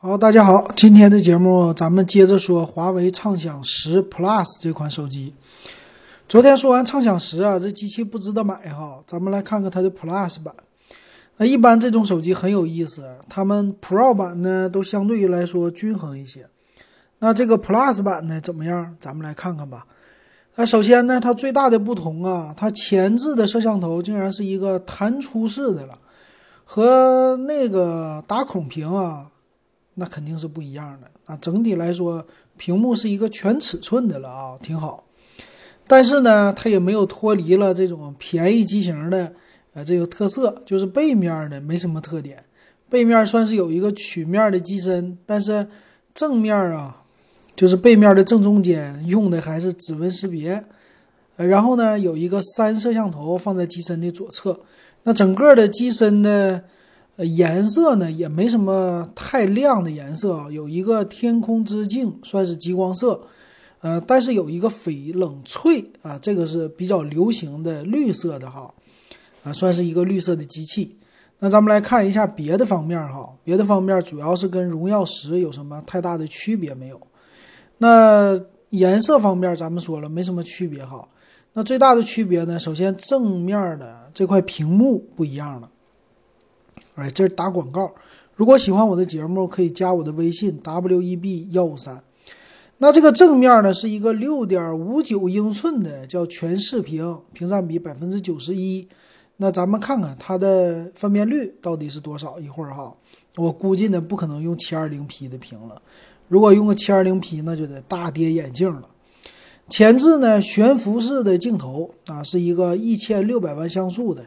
好，大家好，今天的节目咱们接着说华为畅享十 Plus 这款手机。昨天说完畅享十啊，这机器不值得买哈，咱们来看看它的 Plus 版。那一般这种手机很有意思，它们 Pro 版呢都相对于来说均衡一些。那这个 Plus 版呢怎么样？咱们来看看吧。那首先呢，它最大的不同啊，它前置的摄像头竟然是一个弹出式的了，和那个打孔屏啊。那肯定是不一样的啊！整体来说，屏幕是一个全尺寸的了啊，挺好。但是呢，它也没有脱离了这种便宜机型的呃这个特色，就是背面的没什么特点。背面算是有一个曲面的机身，但是正面啊，就是背面的正中间用的还是指纹识别。呃，然后呢，有一个三摄像头放在机身的左侧。那整个的机身的。呃，颜色呢也没什么太亮的颜色啊，有一个天空之镜算是极光色，呃，但是有一个翡冷翠啊，这个是比较流行的绿色的哈，啊，算是一个绿色的机器。那咱们来看一下别的方面哈，别的方面主要是跟荣耀十有什么太大的区别没有？那颜色方面咱们说了没什么区别哈，那最大的区别呢，首先正面的这块屏幕不一样了。哎，这是打广告。如果喜欢我的节目，可以加我的微信 w e b 幺五三。那这个正面呢，是一个六点五九英寸的叫全视屏，屏占比百分之九十一。那咱们看看它的分辨率到底是多少？一会儿哈，我估计呢不可能用七二零 P 的屏了。如果用个七二零 P，那就得大跌眼镜了。前置呢，悬浮式的镜头啊，是一个一千六百万像素的。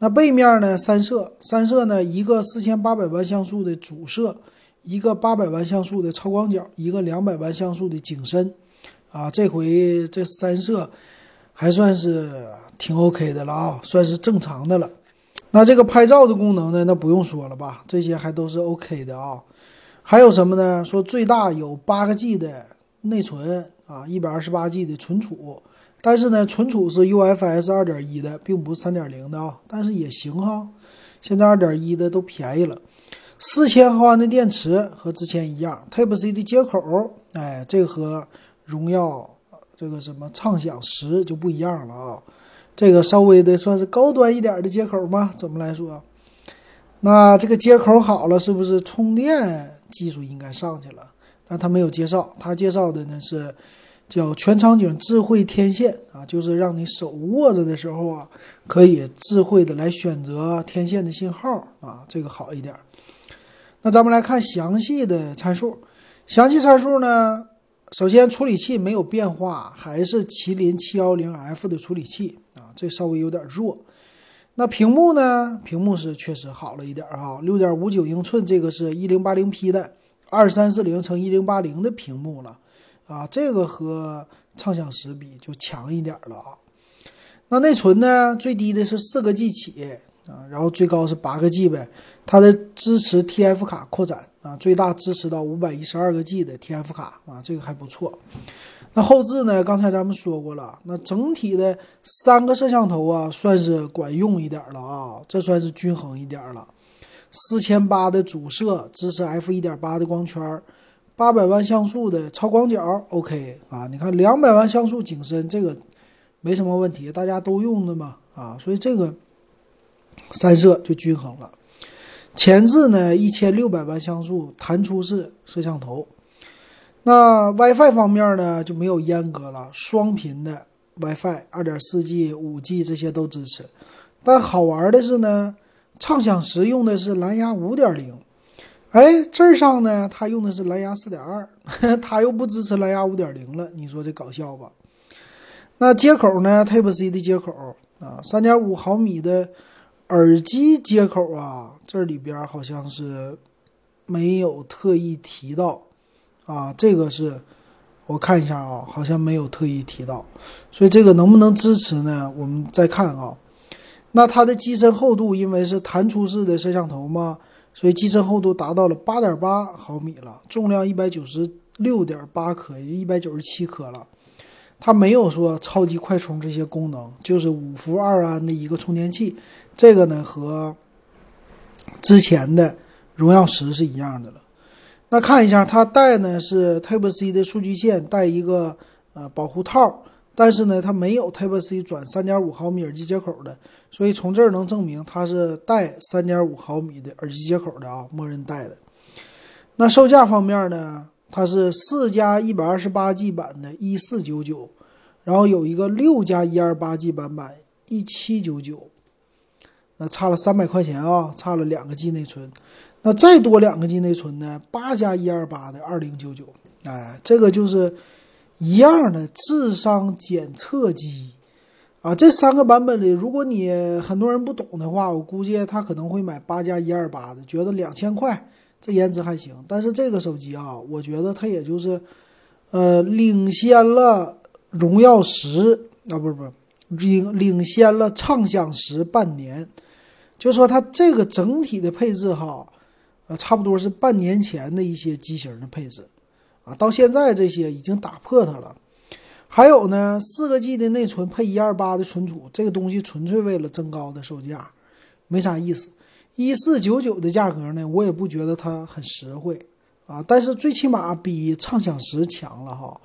那背面呢？三摄，三摄呢？一个四千八百万像素的主摄，一个八百万像素的超广角，一个两百万像素的景深，啊，这回这三摄还算是挺 OK 的了啊，算是正常的了。那这个拍照的功能呢？那不用说了吧，这些还都是 OK 的啊。还有什么呢？说最大有八个 G 的内存啊，一百二十八 G 的存储。但是呢，存储是 UFS 二点一的，并不是三点零的啊。但是也行哈，现在二点一的都便宜了。四千毫安的电池和之前一样，Type C 的接口，哎，这个和荣耀这个什么畅享十就不一样了啊。这个稍微的算是高端一点的接口吗？怎么来说？那这个接口好了，是不是充电技术应该上去了？但他没有介绍，他介绍的呢是。叫全场景智慧天线啊，就是让你手握着的时候啊，可以智慧的来选择天线的信号啊，这个好一点。那咱们来看详细的参数，详细参数呢，首先处理器没有变化，还是麒麟七幺零 F 的处理器啊，这稍微有点弱。那屏幕呢，屏幕是确实好了一点啊，六点五九英寸，这个是一零八零 P 的二三四零乘一零八零的屏幕了。啊，这个和畅享十比就强一点了啊。那内存呢？最低的是四个 G 起啊，然后最高是八个 G 呗。它的支持 TF 卡扩展啊，最大支持到五百一十二个 G 的 TF 卡啊，这个还不错。那后置呢？刚才咱们说过了，那整体的三个摄像头啊，算是管用一点了啊，这算是均衡一点了。四千八的主摄支持 F 一点八的光圈。八百万像素的超广角，OK 啊，你看两百万像素景深，这个没什么问题，大家都用的嘛啊，所以这个三摄就均衡了。前置呢一千六百万像素弹出式摄像头，那 WiFi 方面呢就没有阉割了，双频的 WiFi，二点四 G、五 G 这些都支持。但好玩的是呢，畅享十用的是蓝牙五点零。哎，这儿上呢，它用的是蓝牙四点二，它又不支持蓝牙五点零了，你说这搞笑吧？那接口呢？Type C 的接口啊，三点五毫米的耳机接口啊，这里边好像是没有特意提到啊，这个是我看一下啊，好像没有特意提到，所以这个能不能支持呢？我们再看啊。那它的机身厚度，因为是弹出式的摄像头嘛。所以机身厚度达到了八点八毫米了，重量一百九十六点八克，也就一百九十七克了。它没有说超级快充这些功能，就是五伏二安的一个充电器。这个呢和之前的荣耀十是一样的了。那看一下，它带呢是 Type C 的数据线，带一个呃保护套，但是呢，它没有 Type C 转三点五毫米耳机接口的，所以从这儿能证明它是带三点五毫米的耳机接口的啊，默认带的。那售价方面呢，它是四加一百二十八 G 版的，一四九九，然后有一个六加一二八 G 版本，一七九九，那差了三百块钱啊，差了两个 G 内存。那再多两个 G 内存呢？八加一二八的二零九九，哎，这个就是一样的智商检测机啊。这三个版本里，如果你很多人不懂的话，我估计他可能会买八加一二八的，觉得两千块这颜值还行。但是这个手机啊，我觉得它也就是呃领先了荣耀十啊，不是不是领领先了畅享十半年，就说它这个整体的配置哈。呃，差不多是半年前的一些机型的配置，啊，到现在这些已经打破它了。还有呢，四个 G 的内存配一二八的存储，这个东西纯粹为了增高的售价，没啥意思。一四九九的价格呢，我也不觉得它很实惠啊，但是最起码比畅享十强了哈。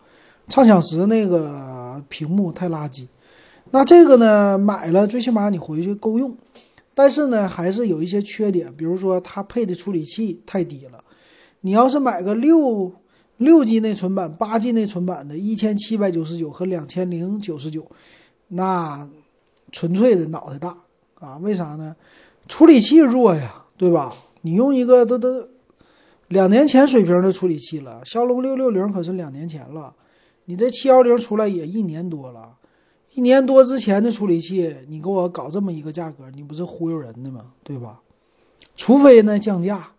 畅享十那个屏幕太垃圾，那这个呢，买了最起码你回去够用。但是呢，还是有一些缺点，比如说它配的处理器太低了。你要是买个六六 G 内存版、八 G 内存版的，一千七百九十九和两千零九十九，那纯粹的脑袋大啊！为啥呢？处理器弱呀，对吧？你用一个都都两年前水平的处理器了，骁龙六六零可是两年前了，你这七幺零出来也一年多了。一年多之前的处理器，你给我搞这么一个价格，你不是忽悠人的吗？对吧？除非呢降价。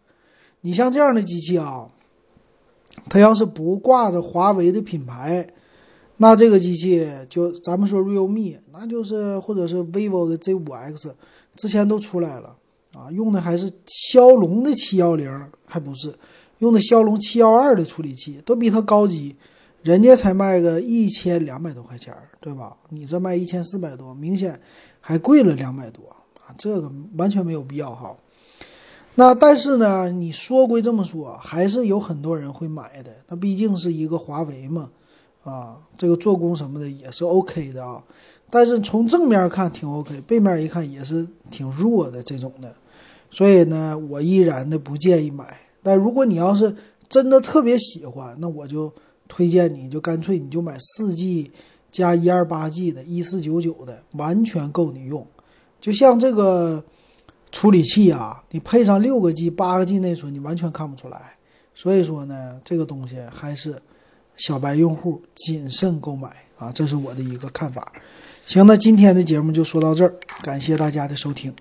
你像这样的机器啊，它要是不挂着华为的品牌，那这个机器就咱们说 realme，那就是或者是 vivo 的 Z 五 X，之前都出来了啊，用的还是骁龙的七幺零，还不是用的骁龙七幺二的处理器，都比它高级。人家才卖个一千两百多块钱，对吧？你这卖一千四百多，明显还贵了两百多啊！这个完全没有必要哈。那但是呢，你说归这么说，还是有很多人会买的。那毕竟是一个华为嘛，啊，这个做工什么的也是 OK 的啊。但是从正面看挺 OK，背面一看也是挺弱的这种的。所以呢，我依然的不建议买。但如果你要是真的特别喜欢，那我就。推荐你就干脆你就买四 G 加一二八 G 的，一四九九的，完全够你用。就像这个处理器啊，你配上六个 G、八个 G 内存，你完全看不出来。所以说呢，这个东西还是小白用户谨慎购买啊，这是我的一个看法。行，那今天的节目就说到这儿，感谢大家的收听。